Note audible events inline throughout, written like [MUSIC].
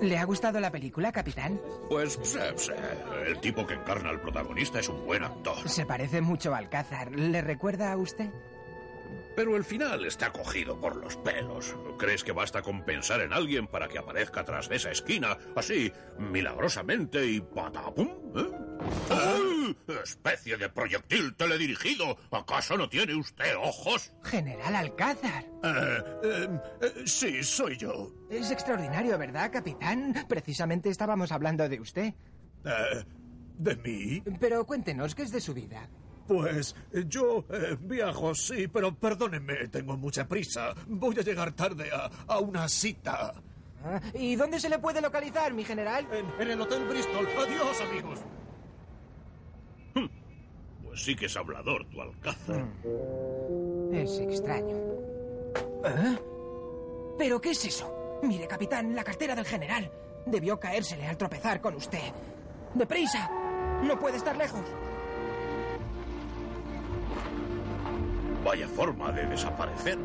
¿Le ha gustado la película, capitán? Pues sí, sí. El tipo que encarna al protagonista es un buen actor. Se parece mucho a Alcázar. ¿Le recuerda a usted? Pero el final está cogido por los pelos. ¿Crees que basta con pensar en alguien para que aparezca tras de esa esquina, así, milagrosamente y patapum? ¿eh? ¡Ay! ¡Especie de proyectil teledirigido! ¿Acaso no tiene usted ojos? General Alcázar. Eh, eh, eh, sí, soy yo. Es extraordinario, ¿verdad, capitán? Precisamente estábamos hablando de usted. ¿De mí? Pero cuéntenos, ¿qué es de su vida? Pues yo eh, viajo, sí, pero perdónenme, tengo mucha prisa. Voy a llegar tarde a, a una cita. Ah, ¿Y dónde se le puede localizar, mi general? En, en el Hotel Bristol. Adiós, amigos. Pues sí que es hablador tu Alcázar. Es extraño. ¿Eh? ¿Pero qué es eso? Mire, capitán, la cartera del general. Debió caérsele al tropezar con usted. ¡Deprisa! No puede estar lejos. Vaya forma de desaparecer.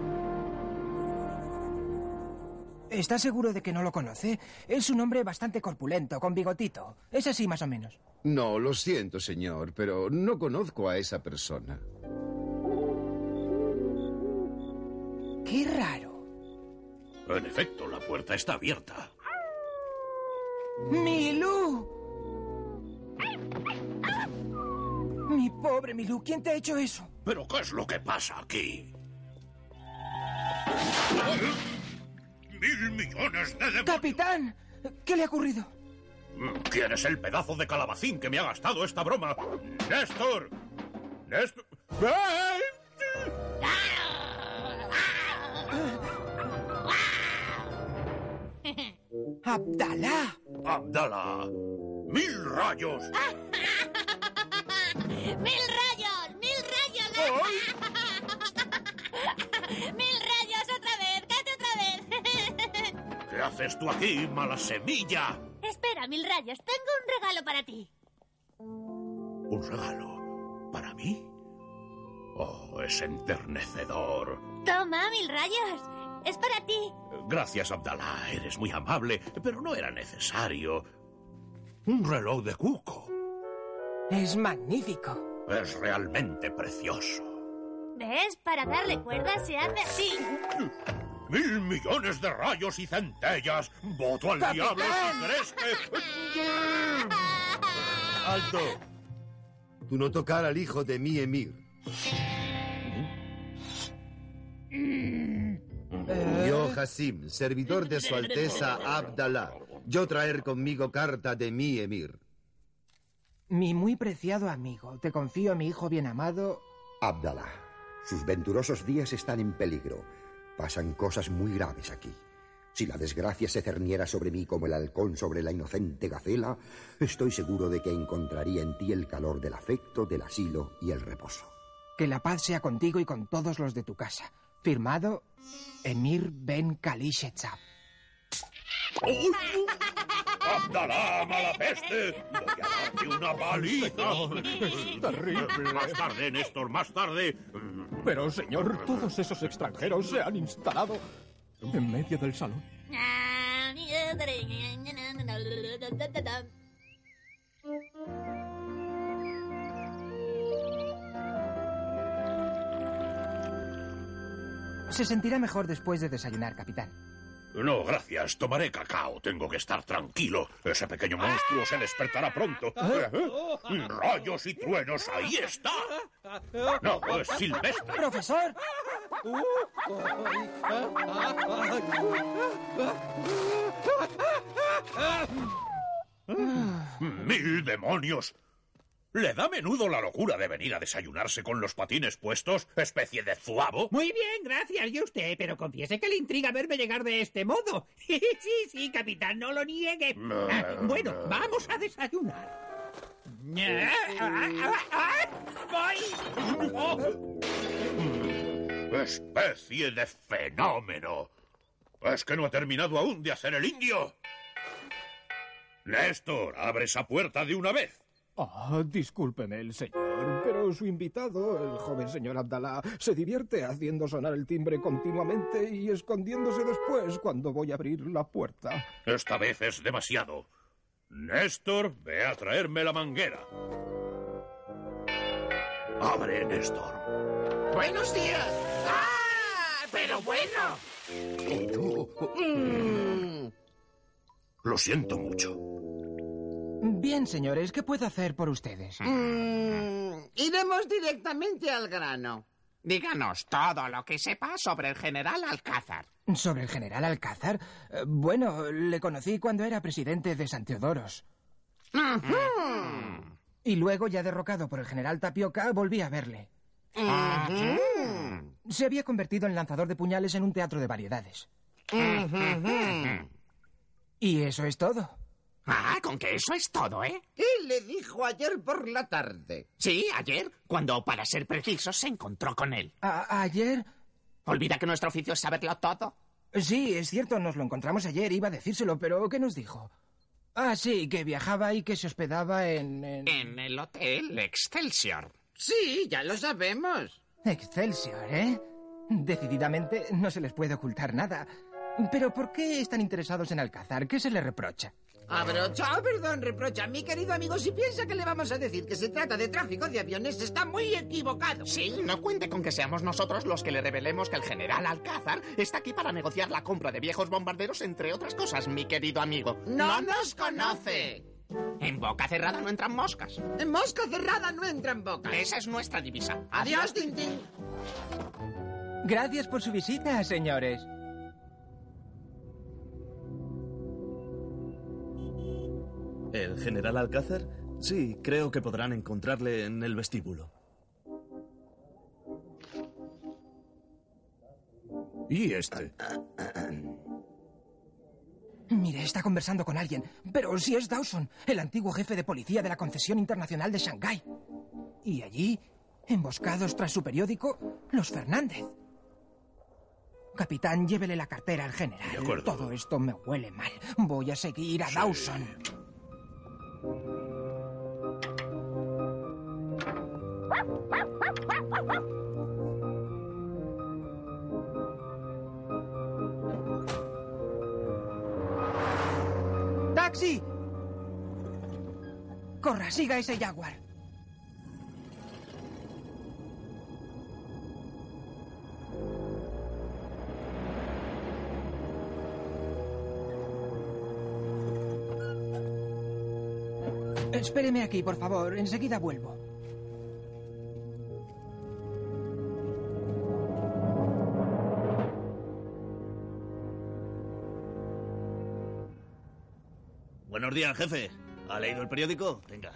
¿Está seguro de que no lo conoce? Es un hombre bastante corpulento, con bigotito. Es así más o menos. No, lo siento, señor, pero no conozco a esa persona. Qué raro. En efecto, la puerta está abierta. ¡Milú! Mi pobre Milú, ¿quién te ha hecho eso? ¿Pero qué es lo que pasa aquí? ¡Mil millones de demonios! ¡Capitán! ¿Qué le ha ocurrido? ¿Quién es el pedazo de calabacín que me ha gastado esta broma? ¡Néstor! ¡Néstor! ¡Ay! ¡Abdalá! ¡Abdala! [LAUGHS] ¡Mil rayos! ¡Mil rayos! ¡Mil rayos! ¡Mil ¿Qué haces tú aquí, mala semilla? Espera, Mil rayos. Tengo un regalo para ti. ¿Un regalo? ¿Para mí? Oh, es enternecedor. Toma, Mil rayos. Es para ti. Gracias, Abdalá. Eres muy amable, pero no era necesario. Un reloj de cuco. Es magnífico. Es realmente precioso. ¿Ves? Para darle cuerda se hace así. [LAUGHS] ¡Mil millones de rayos y centellas! ¡Voto al ¡Capitán! diablo si crees que... [LAUGHS] ¡Alto! Tú no tocar al hijo de mi emir. Yo, Hasim, servidor de su Alteza Abdalá. Yo traer conmigo carta de mi emir. Mi muy preciado amigo, te confío, mi hijo bien amado. Abdalá, sus venturosos días están en peligro. Pasan cosas muy graves aquí. Si la desgracia se cerniera sobre mí como el halcón sobre la inocente gacela, estoy seguro de que encontraría en ti el calor del afecto, del asilo y el reposo. Que la paz sea contigo y con todos los de tu casa. Firmado, Emir Ben Kalishezab. [LAUGHS] ¡Abdalá, mala peste! ¡Voy a darte una paliza! terrible. Más tarde, Néstor, más tarde. Pero, señor, todos esos extranjeros se han instalado en medio del salón. Se sentirá mejor después de desayunar, capitán. No, gracias. Tomaré cacao. Tengo que estar tranquilo. Ese pequeño monstruo se despertará pronto. Rayos y truenos, ahí está. No, es silvestre. ¡Profesor! ¡Mil demonios! ¿Le da menudo la locura de venir a desayunarse con los patines puestos, especie de zuavo? Muy bien, gracias, y usted, pero confiese que le intriga verme llegar de este modo. [LAUGHS] sí, sí, capitán, no lo niegue. Ah, bueno, vamos a desayunar. Ah, ah, ¡Voy! ¡Especie de fenómeno! ¿Es que no ha terminado aún de hacer el indio? Néstor, abre esa puerta de una vez. Ah, discúlpeme el señor, pero su invitado, el joven señor Abdalá, se divierte haciendo sonar el timbre continuamente y escondiéndose después cuando voy a abrir la puerta. Esta vez es demasiado. Néstor, ve a traerme la manguera. Abre, Néstor. Buenos días. ¡Ah! Pero bueno. Mm. Lo siento mucho. Bien, señores, ¿qué puedo hacer por ustedes? Mm, iremos directamente al grano. Díganos todo lo que sepa sobre el general Alcázar. ¿Sobre el general Alcázar? Eh, bueno, le conocí cuando era presidente de San Teodoros. Y luego, ya derrocado por el general Tapioca, volví a verle. Se había convertido en lanzador de puñales en un teatro de variedades. Y eso es todo. Ah, con que eso es todo, ¿eh? ¿Qué le dijo ayer por la tarde? Sí, ayer, cuando, para ser precisos, se encontró con él. A- ayer... ¿Olvida que nuestro oficio es saberlo todo? Sí, es cierto, nos lo encontramos ayer, iba a decírselo, pero ¿qué nos dijo? Ah, sí, que viajaba y que se hospedaba en... en... En el hotel Excelsior. Sí, ya lo sabemos. Excelsior, ¿eh? Decididamente no se les puede ocultar nada. Pero ¿por qué están interesados en Alcázar? ¿Qué se le reprocha? Abrocha, oh, perdón, reprocha. Mi querido amigo, si piensa que le vamos a decir que se trata de tráfico de aviones, está muy equivocado. Sí, no cuente con que seamos nosotros los que le revelemos que el general Alcázar está aquí para negociar la compra de viejos bombarderos, entre otras cosas, mi querido amigo. ¡No nos conoce! En boca cerrada no entran moscas. En mosca cerrada no entran bocas. Esa es nuestra divisa. Adiós, Tintín. Gracias por su visita, señores. ¿El general Alcázar? Sí, creo que podrán encontrarle en el vestíbulo. ¿Y este? Mire, está conversando con alguien. Pero si es Dawson, el antiguo jefe de policía de la concesión internacional de Shanghái. Y allí, emboscados tras su periódico, los Fernández. Capitán, llévele la cartera al general. De acuerdo. Todo esto me huele mal. Voy a seguir a Dawson. ¡Taxi! Corra, siga ese jaguar. Espéreme aquí, por favor. Enseguida vuelvo. Días, jefe. ¿Ha leído el periódico? Venga.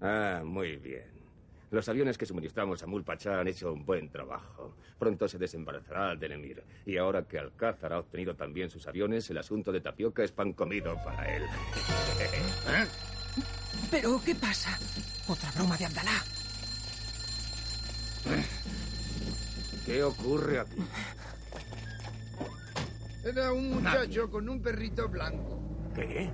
Ah, muy bien. Los aviones que suministramos a Mulpachá han hecho un buen trabajo. Pronto se desembarazará del Emir. Y ahora que Alcázar ha obtenido también sus aviones, el asunto de Tapioca es pan comido para él. [LAUGHS] ¿Eh? ¿Pero qué pasa? Otra broma de Abdalá. ¿Qué ocurre aquí? Era un muchacho con un perrito blanco. ¿Qué?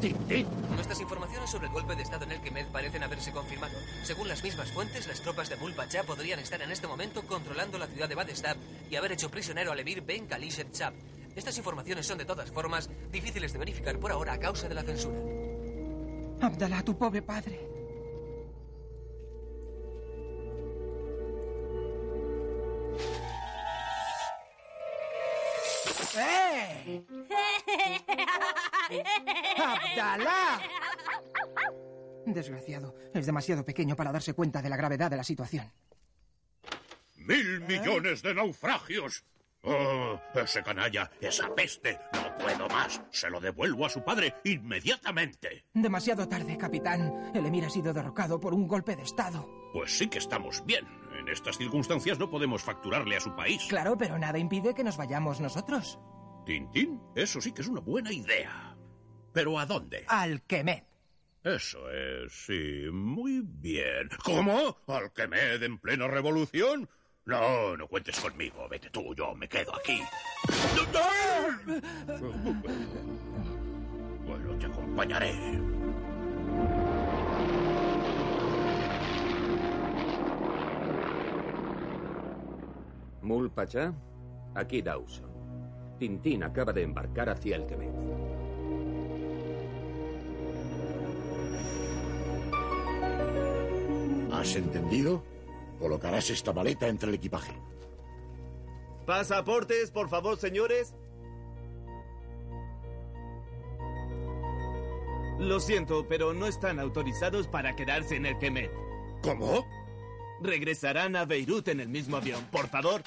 Nuestras informaciones sobre el golpe de Estado en el Kemet parecen haberse confirmado. Según las mismas fuentes, las tropas de Mulpachá podrían estar en este momento controlando la ciudad de Badestab y haber hecho prisionero al emir Ben Khalid Chab. Estas informaciones son de todas formas difíciles de verificar por ahora a causa de la censura. Abdalá, tu pobre padre. ¡Eh! ¡Abdalá! Desgraciado, es demasiado pequeño para darse cuenta de la gravedad de la situación. ¡Mil millones de naufragios! ¡Oh, ese canalla, esa peste! ¡No puedo más! Se lo devuelvo a su padre inmediatamente. Demasiado tarde, capitán. El emir ha sido derrocado por un golpe de Estado. Pues sí que estamos bien. En estas circunstancias no podemos facturarle a su país. Claro, pero nada impide que nos vayamos nosotros. Tintín, eso sí que es una buena idea. ¿Pero a dónde? Al Kemet. Eso es, sí, muy bien. ¿Cómo? ¿Al Kemed en plena revolución? No, no cuentes conmigo. Vete tú, yo me quedo aquí. [LAUGHS] Bueno, te acompañaré. Mul Pachá, aquí Dawson. Tintín acaba de embarcar hacia el Quebec. ¿Has entendido? Colocarás esta maleta entre el equipaje. Pasaportes, por favor, señores. Lo siento, pero no están autorizados para quedarse en el Kemet. ¿Cómo? Regresarán a Beirut en el mismo avión, por favor.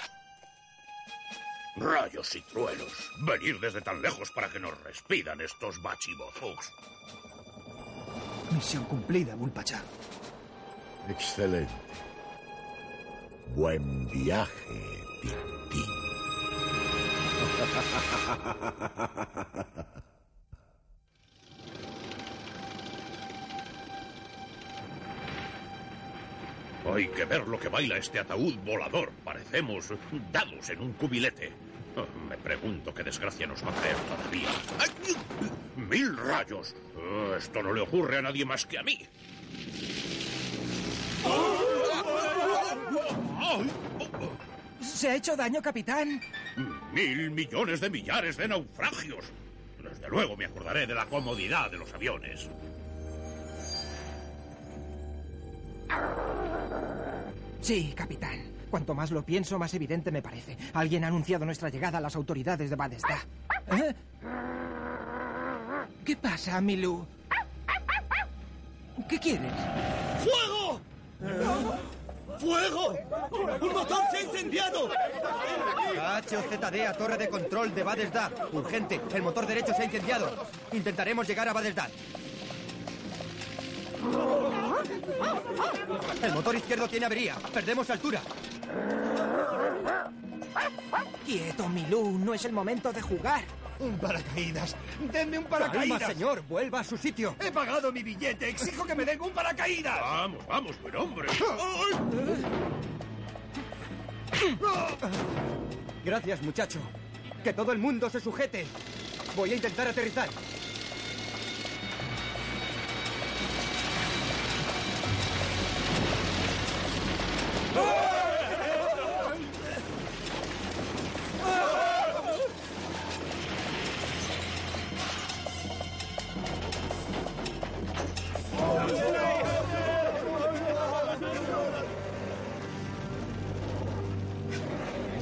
Rayos y truenos. Venir desde tan lejos para que nos respidan estos bachibozugs. Misión cumplida, Mulpachá. Excelente. Buen viaje, Tintín. [LAUGHS] Hay que ver lo que baila este ataúd volador. Parecemos dados en un cubilete. Oh, Me pregunto qué desgracia nos va a traer todavía. ¡Ay! ¡Mil rayos! Oh, Esto no le ocurre a nadie más que a mí. ¿Se ha hecho daño, capitán? Mil millones de millares de naufragios. Desde luego me acordaré de la comodidad de los aviones. Sí, capitán. Cuanto más lo pienso, más evidente me parece. Alguien ha anunciado nuestra llegada a las autoridades de Badestá. ¿Eh? ¿Qué pasa, Milú? ¿Qué quieres? ¡Fuego! ¡Fuego! ¡Un motor se ha incendiado! HOZD a torre de control de Badesda. Urgente, el motor derecho se ha incendiado. Intentaremos llegar a Badesda. El motor izquierdo tiene avería. Perdemos altura. Quieto, Milú. No es el momento de jugar. ¡Un paracaídas! ¡Denme un Calma, paracaídas! señor. Vuelva a su sitio. ¡He pagado mi billete! ¡Exijo que me den un paracaídas! Vamos, vamos, buen hombre. Gracias, muchacho. Que todo el mundo se sujete. Voy a intentar aterrizar.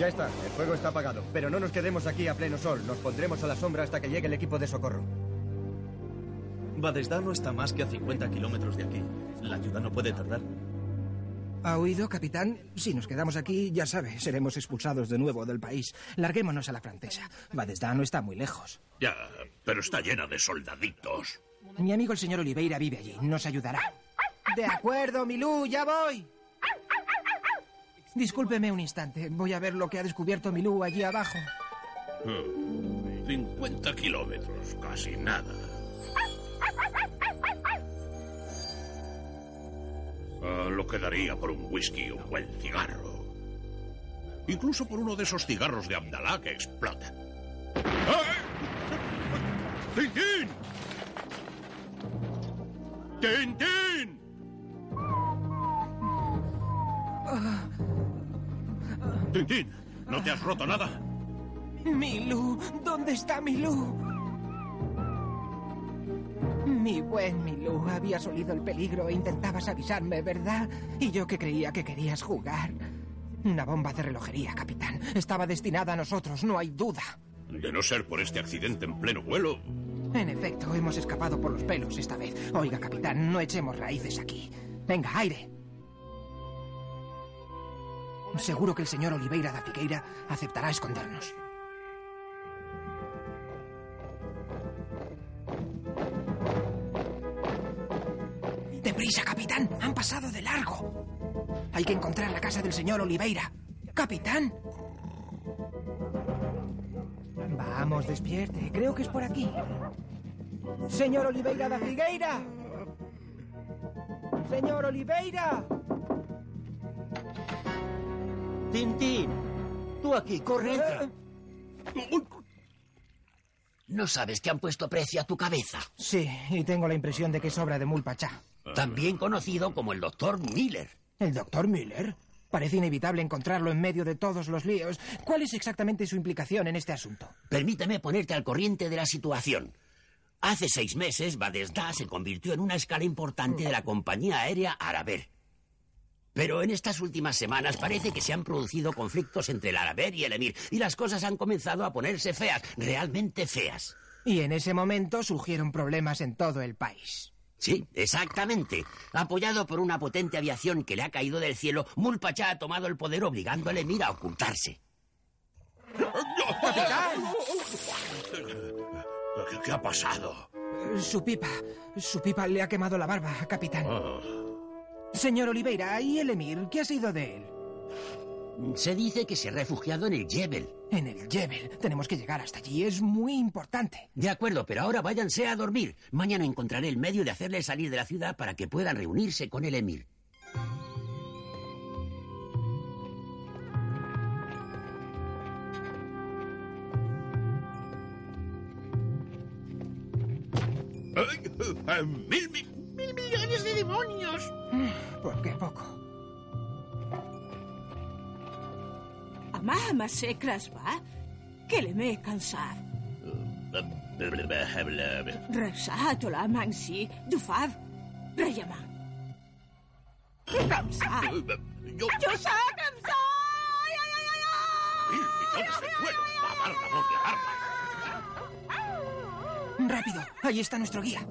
Ya está, el fuego está apagado. Pero no nos quedemos aquí a pleno sol. Nos pondremos a la sombra hasta que llegue el equipo de socorro. Badesda no está más que a 50 kilómetros de aquí. La ayuda no puede tardar. ¿Ha oído, capitán? Si nos quedamos aquí, ya sabe, seremos expulsados de nuevo del país. Larguémonos a la francesa. Badesda no está muy lejos. Ya, pero está llena de soldaditos. Mi amigo el señor Oliveira vive allí. Nos ayudará. De acuerdo, Milú, ya voy. Discúlpeme un instante. Voy a ver lo que ha descubierto Milú allí abajo. Hmm, 50 kilómetros, casi nada. Ah, lo quedaría por un whisky o un buen cigarro. Incluso por uno de esos cigarros de Abdalá que explotan. ¡Ay! ¡Tintín! ¡Tintín! ¡Tintín! ¿No te has roto nada? Milú, ¿dónde está Milú? Mi buen Milú, habías olido el peligro e intentabas avisarme, ¿verdad? Y yo que creía que querías jugar. Una bomba de relojería, capitán. Estaba destinada a nosotros, no hay duda. De no ser por este accidente en pleno vuelo, En efecto, hemos escapado por los pelos esta vez. Oiga, capitán, no echemos raíces aquí. Venga, aire. Seguro que el señor Oliveira da Figueira aceptará escondernos. ¡Deprisa, capitán! ¡Han pasado de largo! Hay que encontrar la casa del señor Oliveira. ¡Capitán! Vamos, despierte. Creo que es por aquí. Señor Oliveira da Figueira. Señor Oliveira. Tintín, tú aquí, corre, entra. ¿No sabes que han puesto precio a tu cabeza? Sí, y tengo la impresión de que es obra de Mulpachá. También conocido como el doctor Miller. ¿El doctor Miller? Parece inevitable encontrarlo en medio de todos los líos. ¿Cuál es exactamente su implicación en este asunto? Permíteme ponerte al corriente de la situación. Hace seis meses, Badesda se convirtió en una escala importante de la compañía aérea Araber. Pero en estas últimas semanas parece que se han producido conflictos entre el Araber y el Emir, y las cosas han comenzado a ponerse feas, realmente feas. Y en ese momento surgieron problemas en todo el país. Sí, exactamente. Apoyado por una potente aviación que le ha caído del cielo, Mulpachá ha tomado el poder obligando al Emir a ocultarse. ¡Capitán! ¿Qué ha pasado? Su pipa. Su pipa le ha quemado la barba, capitán. Señor Oliveira, ¿y el Emir? ¿Qué ha sido de él? Se dice que se ha refugiado en el Jebel. En el Jebel. Tenemos que llegar hasta allí. Es muy importante. De acuerdo, pero ahora váyanse a dormir. Mañana encontraré el medio de hacerles salir de la ciudad para que puedan reunirse con el Emir. ¡Ay! ¡Mil, mil, ¡Mil millones de demonios! ¿Por qué poco? Ama se crasba, que le me cansar. Rexat la mansi, du fav, reyama. Cansar. Yo... Sé cansar. ¡Mil millones de vuelos! ¡Va a dar la voz de alarma! Rápido, ahí está nuestro guía.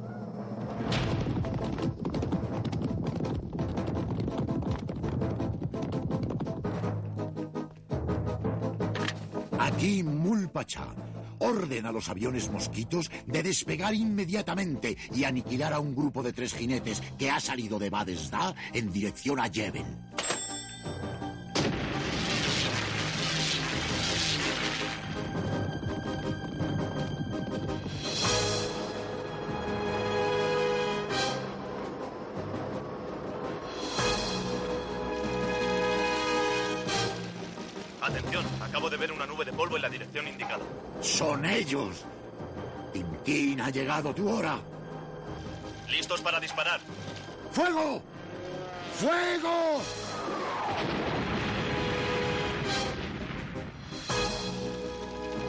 Aquí Mulpachá. Orden a los aviones mosquitos de despegar inmediatamente y aniquilar a un grupo de tres jinetes que ha salido de Badesda en dirección a Yebel. Ellos! Tintín, ha llegado tu hora. ¿Listos para disparar? ¡Fuego! ¡Fuego!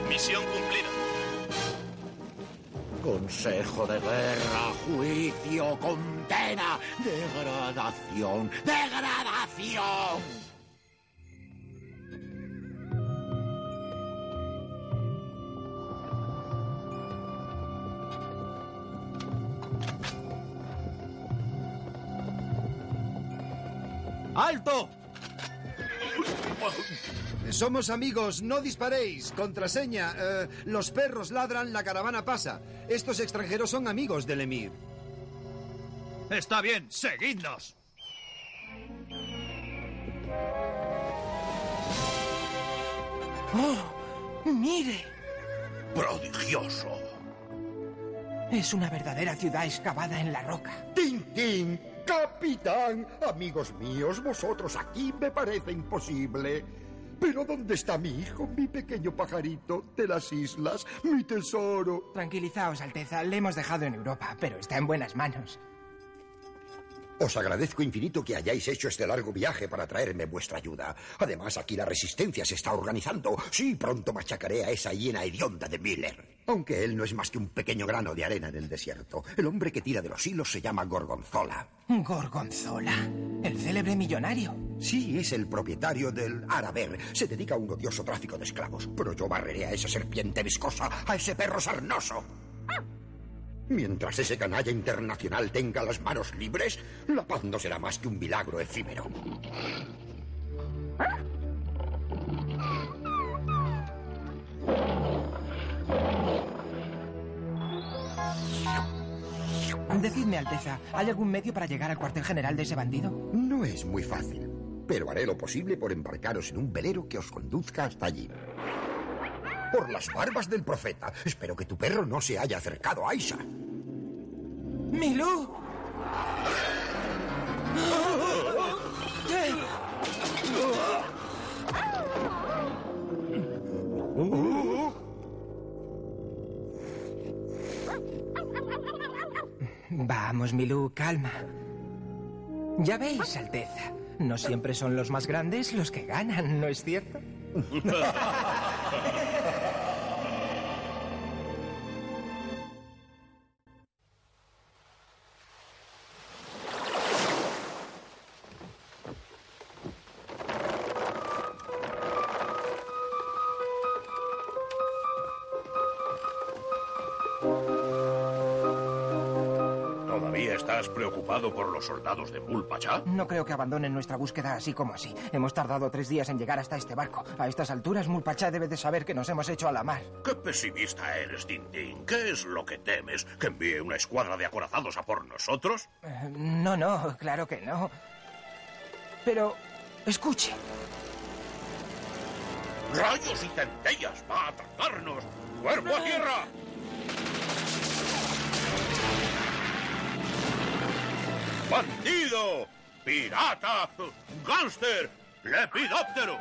Misión cumplida. Consejo de guerra, juicio, condena, degradación, degradación. Somos amigos, no disparéis. Contraseña. eh, los perros ladran, la caravana pasa. Estos extranjeros son amigos del Emir. Está bien, seguidnos. ¡Oh! ¡Mire! ¡Prodigioso! Es una verdadera ciudad excavada en la roca. Tintín, capitán, amigos míos, vosotros aquí me parece imposible. Pero ¿dónde está mi hijo, mi pequeño pajarito de las islas, mi tesoro? Tranquilizaos, Alteza. Le hemos dejado en Europa, pero está en buenas manos. Os agradezco infinito que hayáis hecho este largo viaje para traerme vuestra ayuda. Además, aquí la resistencia se está organizando. Sí, pronto machacaré a esa hiena hedionda de Miller. Aunque él no es más que un pequeño grano de arena en el desierto. El hombre que tira de los hilos se llama Gorgonzola. Gorgonzola, el célebre millonario. Sí, es el propietario del Araber. Se dedica a un odioso tráfico de esclavos. Pero yo barreré a esa serpiente viscosa, a ese perro sarnoso. Mientras ese canalla internacional tenga las manos libres, la paz no será más que un milagro efímero. Decidme, Alteza, ¿hay algún medio para llegar al cuartel general de ese bandido? No es muy fácil, pero haré lo posible por embarcaros en un velero que os conduzca hasta allí. Por las barbas del profeta, espero que tu perro no se haya acercado a Aisha. ¡Milú! Vamos, Milú, calma. Ya veis, Alteza. No siempre son los más grandes los que ganan, ¿no es cierto? [LAUGHS] por los soldados de Mulpachá? No creo que abandonen nuestra búsqueda así como así. Hemos tardado tres días en llegar hasta este barco. A estas alturas, Mulpachá debe de saber que nos hemos hecho a la mar. ¡Qué pesimista eres, Tintín! ¿Qué es lo que temes? ¿Que envíe una escuadra de acorazados a por nosotros? Eh, no, no, claro que no. Pero, escuche. ¡Rayos y centellas! ¡Va a atacarnos! ¡Cuerpo a tierra! ¡Bandido! ¡Pirata! ¡Gánster! ¡Lepidóptero!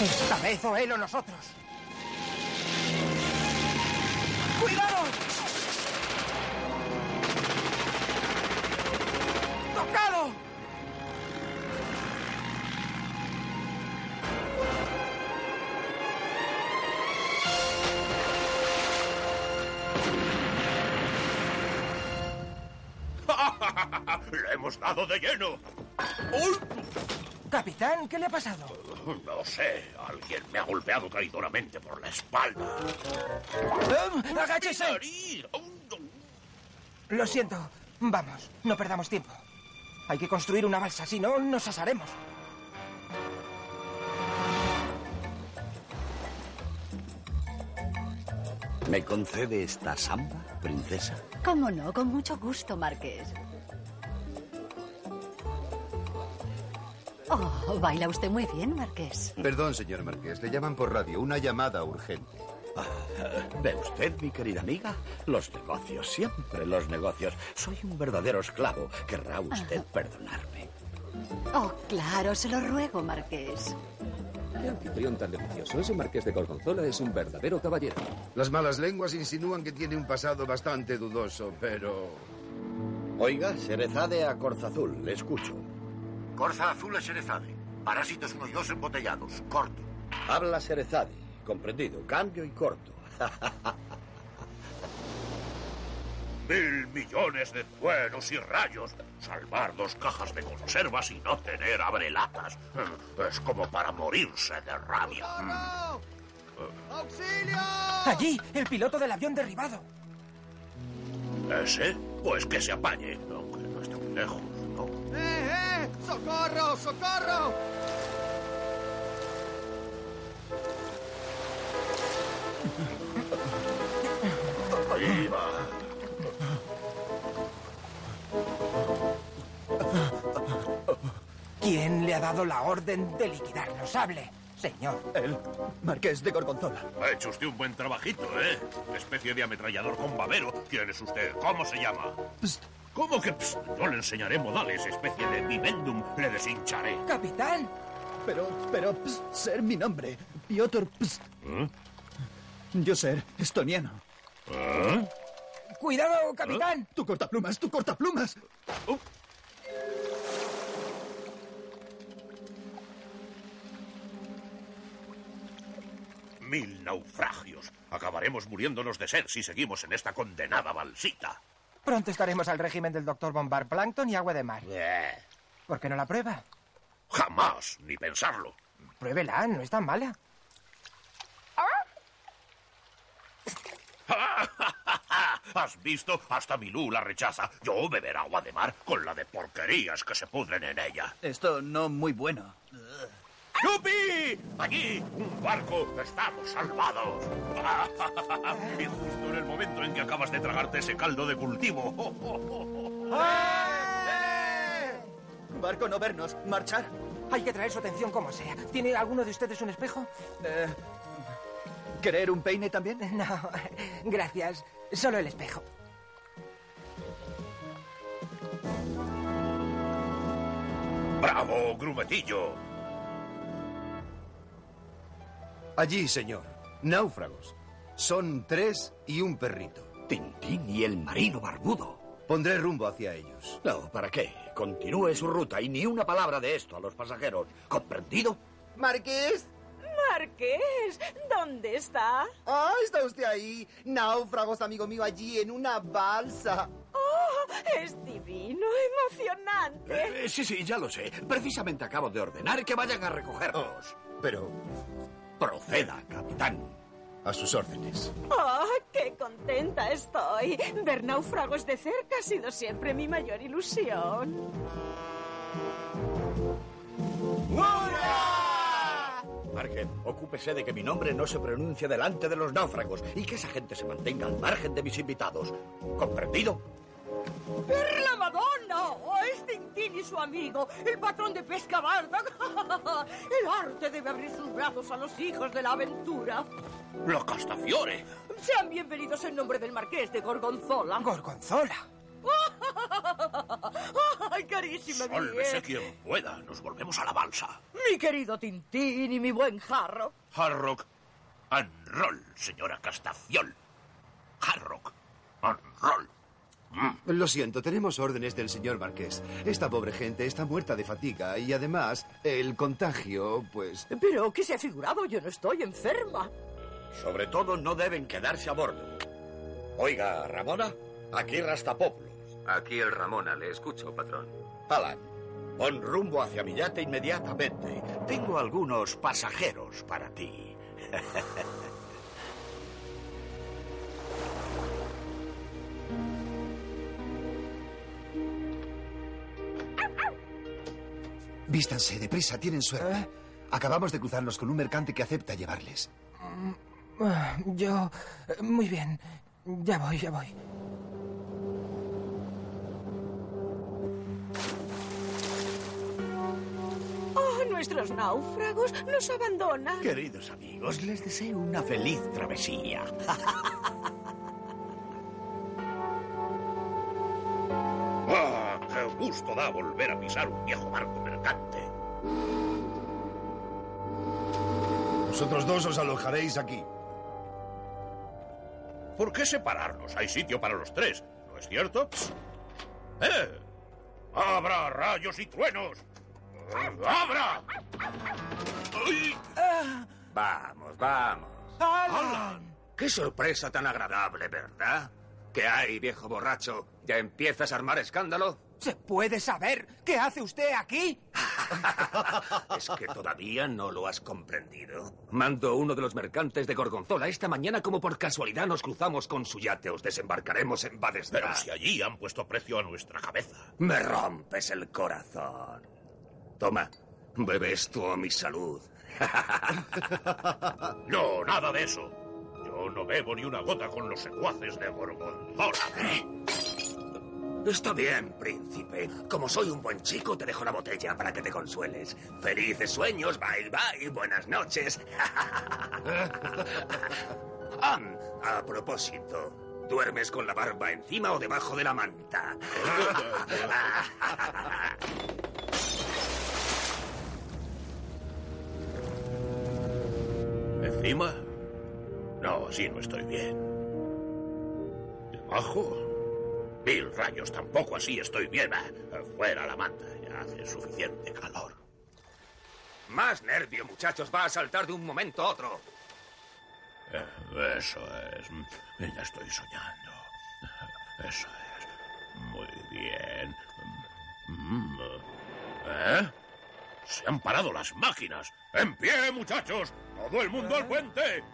Esta vez o él o nosotros. ¡Cuidado! Hemos dado de lleno! ¡Uy! Capitán, ¿qué le ha pasado? No sé, alguien me ha golpeado traidoramente por la espalda. ¡Eh! ¡Agáchese! Lo siento. Vamos, no perdamos tiempo. Hay que construir una balsa, si no, nos asaremos. ¿Me concede esta samba, princesa? Cómo no, con mucho gusto, Marqués. Oh, baila usted muy bien, Marqués. Perdón, señor Marqués, le llaman por radio. Una llamada urgente. Ah, ¿Ve usted, mi querida amiga? Los negocios, siempre los negocios. Soy un verdadero esclavo. Querrá usted perdonarme. Oh, claro, se lo ruego, Marqués. Qué anfitrión tan delicioso. Ese marqués de Gorgonzola es un verdadero caballero. Las malas lenguas insinúan que tiene un pasado bastante dudoso, pero... Oiga, Cerezade a Corza Azul, le escucho. Corza azul es Erezade. Parásitos 1 y 2 embotellados. Corto. Habla Cerezade. Comprendido. Cambio y corto. [LAUGHS] Mil millones de truenos y rayos. Salvar dos cajas de conservas y no tener abrelatas. [LAUGHS] Es como para morirse de rabia. ¡Auxilio! Allí, el piloto del avión derribado. ¿Ese? Pues que se apañe, aunque no esté muy lejos, ¿no? ¡Eh, eh! ¡Socorro, socorro! Ahí va. ¿Quién le ha dado la orden de liquidarnos? Hable, señor. El marqués de Gorgonzola. Ha hecho usted un buen trabajito, ¿eh? Especie de ametrallador con babero. ¿Quién es usted? ¿Cómo se llama? ¿Cómo que pst? Yo le enseñaré modales, especie de vivendum. Le deshincharé. ¡Capitán! Pero, pero, pst, ser mi nombre. Piotr Pst. ¿Eh? Yo ser estoniano. ¿Eh? ¡Cuidado, capitán! ¡Tu cortaplumas, tu cortaplumas! Mil naufragios. Acabaremos muriéndonos de sed si seguimos en esta condenada balsita. Pronto estaremos al régimen del doctor Bombar Plankton y agua de mar. ¿Por qué no la prueba? Jamás, ni pensarlo. Pruébela, no es tan mala. [LAUGHS] ¿Has visto? Hasta Milú la rechaza. Yo beber agua de mar con la de porquerías que se pudren en ella. Esto no muy bueno. ¡Yupi! Allí, un barco. Estamos salvados. [LAUGHS] y justo en el momento en que acabas de tragarte ese caldo de cultivo. [LAUGHS] Barco no vernos, marchar. Hay que traer su atención como sea. ¿Tiene alguno de ustedes un espejo? Eh, ¿Querer un peine también? No, gracias. Solo el espejo. ¡Bravo, grumetillo! Allí, señor. Náufragos. Son tres y un perrito. Tintín y el marino barbudo. Pondré rumbo hacia ellos. No, ¿para qué? Continúe su ruta y ni una palabra de esto a los pasajeros. ¿Comprendido? Marqués. Marqués, ¿dónde está? Ah, está usted ahí. Náufragos, amigo mío, allí en una balsa. ¡Oh! Es divino, emocionante. Eh, sí, sí, ya lo sé. Precisamente acabo de ordenar que vayan a recogernos. Pero... Proceda, capitán. A sus órdenes. ¡Oh, qué contenta estoy! Ver náufragos de cerca ha sido siempre mi mayor ilusión. Margen, ocúpese de que mi nombre no se pronuncie delante de los náufragos y que esa gente se mantenga al margen de mis invitados. ¿Comprendido? ¡Per la Madonna! ¡Oh, es Tintín y su amigo, el patrón de pesca barda! [LAUGHS] El arte debe abrir sus brazos a los hijos de la aventura. ¡La Castafiore! Sean bienvenidos en nombre del marqués de Gorgonzola. ¿Gorgonzola? [LAUGHS] ¡Ay, carísima Sálvese quien pueda. Nos volvemos a la balsa. Mi querido Tintín y mi buen jarro. Harrock and roll, señora Castafiol. Harrock and roll. Lo siento, tenemos órdenes del señor Marqués. Esta pobre gente está muerta de fatiga y además el contagio, pues... Pero, ¿qué se ha figurado? Yo no estoy enferma. Sobre todo no deben quedarse a bordo. Oiga, Ramona, aquí Rastapoplos. Aquí el Ramona, le escucho, patrón. Alan, pon rumbo hacia mi yate inmediatamente. Tengo algunos pasajeros para ti. [LAUGHS] Vístanse, deprisa, tienen suerte. Acabamos de cruzarnos con un mercante que acepta llevarles. Ah, Yo... eh, Muy bien. Ya voy, ya voy. ¡Oh, nuestros náufragos nos abandonan! Queridos amigos, les deseo una feliz travesía. [LAUGHS] gusto da volver a pisar un viejo barco mercante! Vosotros dos os alojaréis aquí. ¿Por qué separarnos? Hay sitio para los tres, ¿no es cierto? ¡Eh! ¡Abra rayos y truenos! ¡Abra! ¡Ay! Vamos, vamos. ¡Alan! Qué sorpresa tan agradable, ¿verdad? ¿Qué hay, viejo borracho? ¿Ya empiezas a armar escándalo? ¿Se puede saber qué hace usted aquí? [LAUGHS] Es que todavía no lo has comprendido. Mando uno de los mercantes de Gorgonzola. Esta mañana, como por casualidad, nos cruzamos con su yate. Os desembarcaremos en Badesda. Pero si allí han puesto precio a nuestra cabeza. Me rompes el corazón. Toma, bebe esto a mi salud. [LAUGHS] No, nada de eso. Yo no bebo ni una gota con los secuaces de Gorgonzola. Está bien, príncipe. Como soy un buen chico, te dejo la botella para que te consueles. Felices sueños, bye bye, buenas noches. [LAUGHS] Ah, a propósito, ¿duermes con la barba encima o debajo de la manta? [LAUGHS] ¿Encima? No, así no estoy bien. ¿Debajo? Mil rayos, tampoco así estoy bien. Ah, Fuera la manta, ya hace suficiente calor. Más nervio, muchachos. Va a saltar de un momento a otro. Eh, Eso es. Ya estoy soñando. Eso es. Muy bien. ¿Eh? Se han parado las máquinas. ¡En pie, muchachos! ¡Todo el mundo al puente!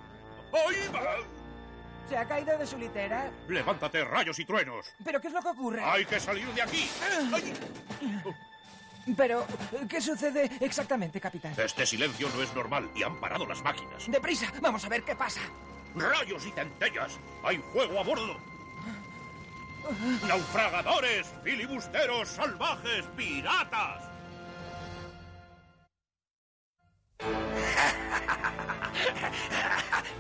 ¡Ahí va! ¿Se ha caído de su litera? ¡Levántate, rayos y truenos! ¿Pero qué es lo que ocurre? ¡Hay que salir de aquí! ¡Ay! Pero, ¿qué sucede exactamente, capitán? Este silencio no es normal y han parado las máquinas. ¡Deprisa! Vamos a ver qué pasa. ¡Rayos y centellas! ¡Hay fuego a bordo! ¡Naufragadores! ¡Filibusteros! ¡Salvajes! ¡Piratas! [LAUGHS]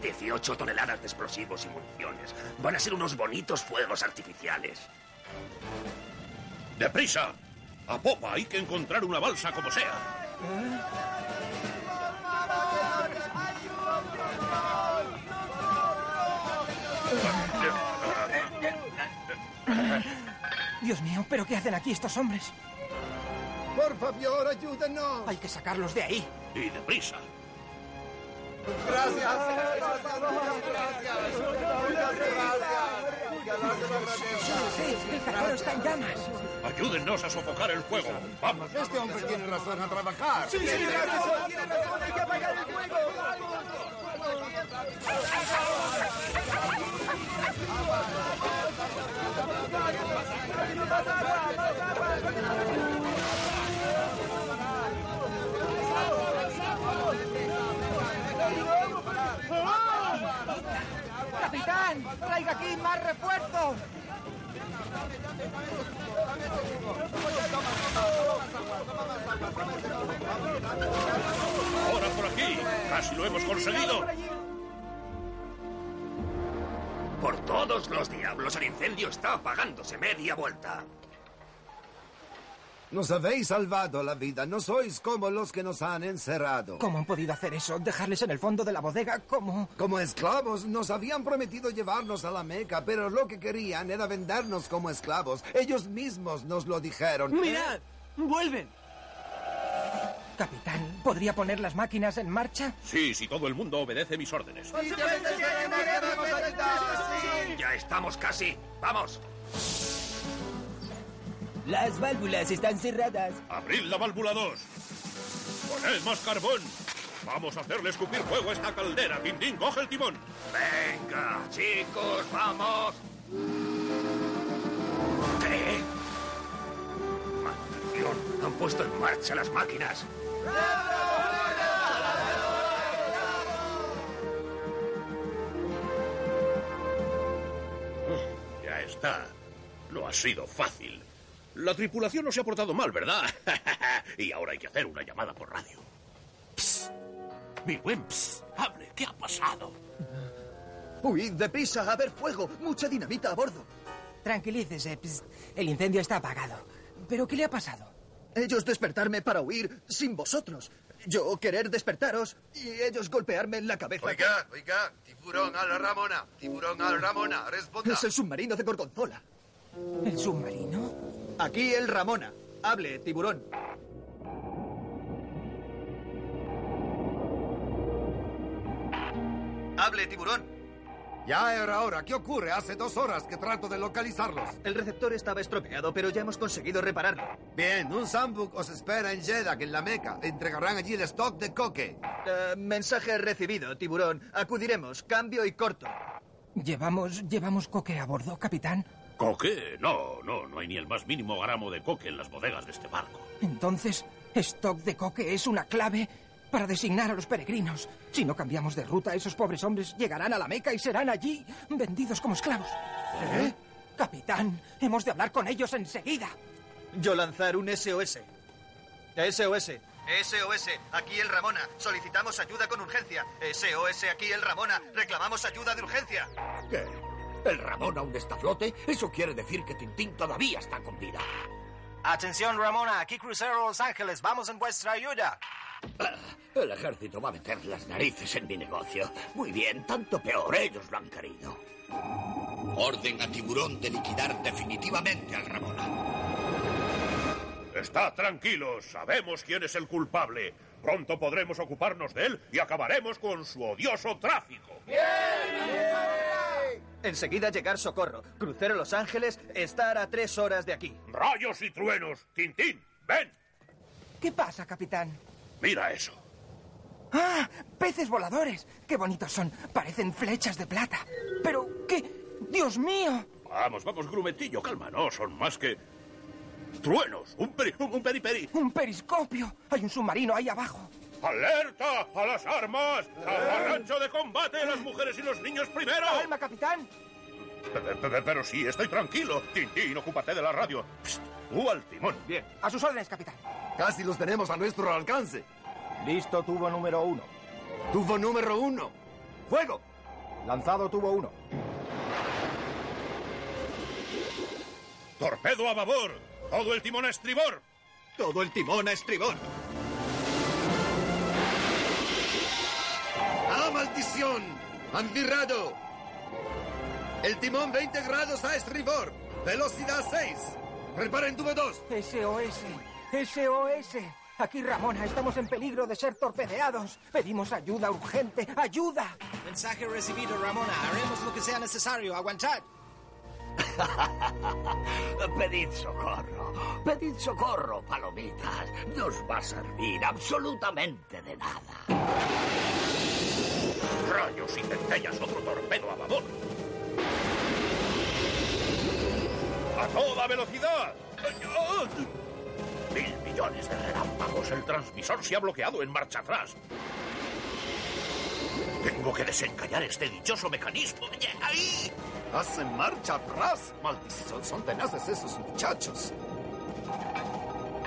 18 toneladas de explosivos y municiones. Van a ser unos bonitos fuegos artificiales. ¡Deprisa! ¡A popa! Hay que encontrar una balsa como sea. Dios mío, ¿pero qué hacen aquí estos hombres? Por favor, ayúdenos. Hay que sacarlos de ahí. Y deprisa. Gracias. Sí, el cajero está en llamas. Ayúdennos a sofocar el fuego. Vamos. Este hombre tiene razón a trabajar. Sí, sí, tiene razón, tiene razón, hay que apagar el fuego. ¡Traiga aquí más refuerzos! Ahora por aquí. Casi lo hemos conseguido. Por todos los diablos, el incendio está apagándose media vuelta. Nos habéis salvado la vida. No sois como los que nos han encerrado. ¿Cómo han podido hacer eso? ¿Dejarles en el fondo de la bodega? ¿Cómo? Como esclavos, nos habían prometido llevarnos a la Meca, pero lo que querían era vendernos como esclavos. Ellos mismos nos lo dijeron. ¡Mirad! ¡Vuelven! Capitán, ¿podría poner las máquinas en marcha? Sí, si todo el mundo obedece mis órdenes. Ya estamos casi. ¡Vamos! Las válvulas están cerradas. ¡Abrid la válvula 2! ¡Poned más carbón! Vamos a hacerle escupir fuego a esta caldera. Tintín, coge el timón. Venga, chicos, vamos. ¿Qué? Maldición, han puesto en marcha las máquinas. Ya está. No ha sido fácil. La tripulación no se ha portado mal, ¿verdad? [LAUGHS] y ahora hay que hacer una llamada por radio. Mi buen ps, hable, ¿qué ha pasado? Huid, deprisa, a ver fuego. Mucha dinamita a bordo. Tranquilícese, psst. el incendio está apagado. ¿Pero qué le ha pasado? Ellos despertarme para huir sin vosotros. Yo querer despertaros y ellos golpearme en la cabeza. Oiga, oiga, tiburón a la Ramona, tiburón a la Ramona, responda. Es el submarino de Gorgonzola. ¿El submarino? Aquí el Ramona. Hable, tiburón. Hable, tiburón. Ya era hora. ¿Qué ocurre? Hace dos horas que trato de localizarlos. El receptor estaba estropeado, pero ya hemos conseguido repararlo. Bien, un Sambuk os espera en Jeddah, en la Meca. Entregarán allí el stock de coque. Eh, mensaje recibido, tiburón. Acudiremos. Cambio y corto. ¿Llevamos, llevamos coque a bordo, capitán? ¿Coque? No, no, no hay ni el más mínimo gramo de coque en las bodegas de este barco. Entonces, stock de coque es una clave para designar a los peregrinos. Si no cambiamos de ruta, esos pobres hombres llegarán a la Meca y serán allí vendidos como esclavos. ¿Eh? Capitán, hemos de hablar con ellos enseguida. Yo lanzar un SOS. SOS. SOS, aquí el Ramona. Solicitamos ayuda con urgencia. SOS, aquí el Ramona. Reclamamos ayuda de urgencia. ¿Qué? ¿El Ramón aún está a flote? Eso quiere decir que Tintín todavía está con vida. Atención, Ramona. Aquí Crucero Los Ángeles. Vamos en vuestra ayuda. Ah, el ejército va a meter las narices en mi negocio. Muy bien, tanto peor. Ellos lo han querido. Orden a Tiburón de liquidar definitivamente al Ramona. Está tranquilo, sabemos quién es el culpable. Pronto podremos ocuparnos de él y acabaremos con su odioso tráfico. Enseguida llegar socorro. Crucero Los Ángeles, estar a tres horas de aquí. ¡Rayos y truenos! ¡Tintín! ¡Ven! ¿Qué pasa, capitán? Mira eso. ¡Ah! ¡Peces voladores! ¡Qué bonitos son! Parecen flechas de plata. ¿Pero qué? ¡Dios mío! Vamos, vamos, grumetillo, calma. No, son más que... Truenos. Un peri... Un periperi. ¡Un periscopio! Hay un submarino ahí abajo. ¡Alerta! ¡A las armas! ¡Al rancho de combate! ¡Las mujeres y los niños primero! ¡Calma, capitán! Pero, sí, estoy tranquilo. Tintín, ocúpate de la radio. Psst, tú al timón. Bien. A sus órdenes, capitán. Casi los tenemos a nuestro alcance. Listo, tubo número uno. Tubo número uno. ¡Fuego! Lanzado tubo uno. ¡Torpedo a babor! ¡Todo el timón a estribor! ¡Todo el timón a estribor! Maldición! ¡Han virado! El timón 20 grados a estribor. Velocidad 6. ¡Reparen tubo 2! SOS. SOS. Aquí Ramona, estamos en peligro de ser torpedeados. Pedimos ayuda urgente. ¡Ayuda! Mensaje recibido, Ramona. Haremos lo que sea necesario. Aguantad. [LAUGHS] Pedid socorro. Pedid socorro, palomitas. No os va a servir absolutamente de nada. Rayos y centellas, otro torpedo a babor. ¡A toda velocidad! Mil millones de relámpagos. El transmisor se ha bloqueado en marcha atrás. Tengo que desencallar este dichoso mecanismo. ¡Ahí! Hacen marcha atrás. Maldición, son tenaces esos muchachos.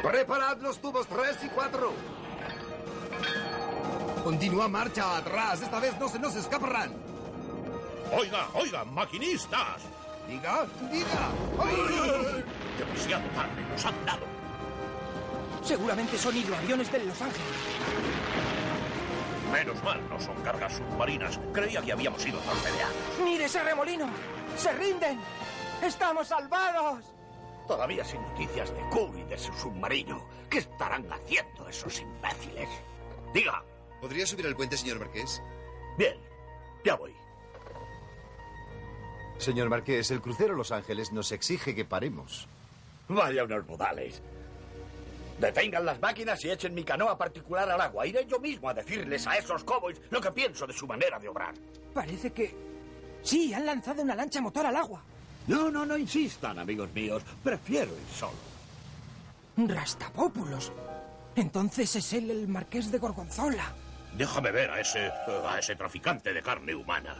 Preparad los tubos 3 y 4. Continúa marcha atrás. Esta vez no se nos escaparán. Oiga, oiga, maquinistas. Diga, diga. Demasiado tarde, nos han dado. Seguramente son hidroaviones de Los Ángeles. Menos mal, no son cargas submarinas. Creía que habíamos sido torpedeados. ¡Mire ese remolino! ¡Se rinden! ¡Estamos salvados! Todavía sin noticias de Q y de su submarino. ¿Qué estarán haciendo esos imbéciles? Diga. ¿Podría subir al puente, señor Marqués? Bien, ya voy. Señor Marqués, el crucero Los Ángeles nos exige que paremos. Vaya unos modales. Detengan las máquinas y echen mi canoa particular al agua. Iré yo mismo a decirles a esos cowboys lo que pienso de su manera de obrar. Parece que... Sí, han lanzado una lancha motor al agua. No, no, no insistan, amigos míos. Prefiero ir solo. Rastapópulos. Entonces es él el marqués de Gorgonzola. Déjame ver a ese, a ese traficante de carne humana.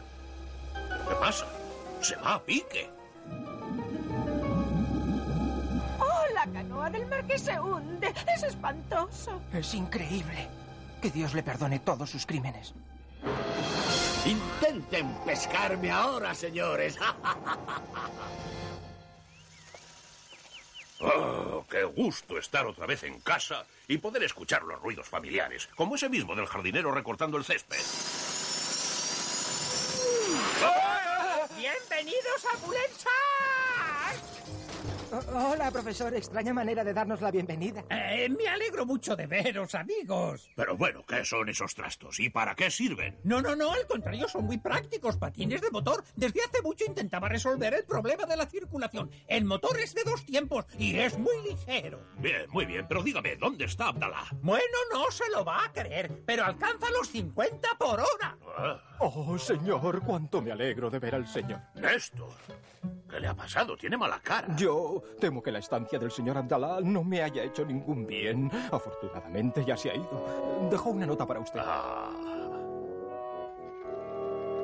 ¿Qué pasa? Se va a pique. ¡Oh, la canoa del marqués se hunde! ¡Es espantoso! Es increíble. Que Dios le perdone todos sus crímenes. Intenten pescarme ahora, señores. [LAUGHS] Oh, qué gusto estar otra vez en casa y poder escuchar los ruidos familiares, como ese mismo del jardinero recortando el césped. ¡Bienvenidos a! Oh, hola, profesor. Extraña manera de darnos la bienvenida. Eh, me alegro mucho de veros, amigos. Pero bueno, ¿qué son esos trastos y para qué sirven? No, no, no, al contrario, son muy prácticos. Patines de motor. Desde hace mucho intentaba resolver el problema de la circulación. El motor es de dos tiempos y es muy ligero. Bien, muy bien, pero dígame, ¿dónde está Abdalá? Bueno, no se lo va a creer, pero alcanza los 50 por hora. Ah, Oh, señor, cuánto me alegro de ver al señor. Néstor, ¿qué le ha pasado? Tiene mala cara. Yo temo que la estancia del señor Abdalá no me haya hecho ningún bien. Afortunadamente ya se ha ido. Dejó una nota para usted.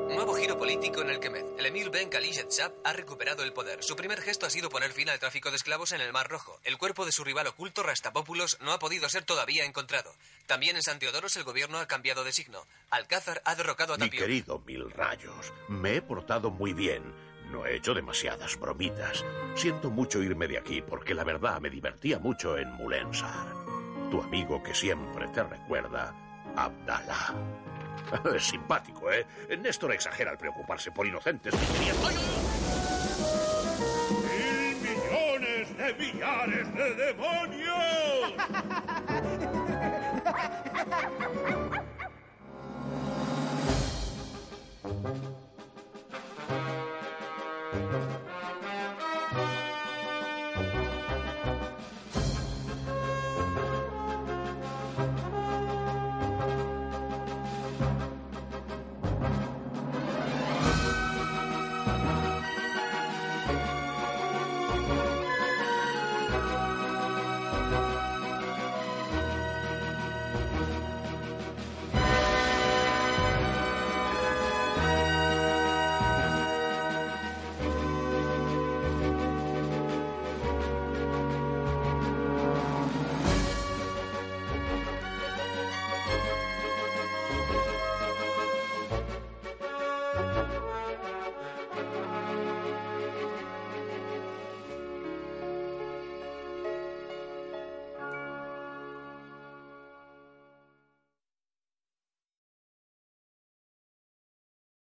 Nuevo giro político en el Kemet. El emir Ben Khalid Shab ha recuperado el poder. Su primer gesto ha sido poner fin al tráfico de esclavos en el Mar Rojo. El cuerpo de su rival oculto, Rastapópulos, no ha podido ser todavía encontrado. También en San Teodoros el gobierno ha cambiado de signo. Alcázar ha derrocado a Mi Tapio. querido Mil Rayos, me he portado muy bien. No he hecho demasiadas bromitas. Siento mucho irme de aquí porque la verdad me divertía mucho en Mulensar. Tu amigo que siempre te recuerda, Abdalá. [LAUGHS] Es simpático, ¿eh? Néstor exagera al preocuparse por inocentes. ¡Mil millones de millares de demonios!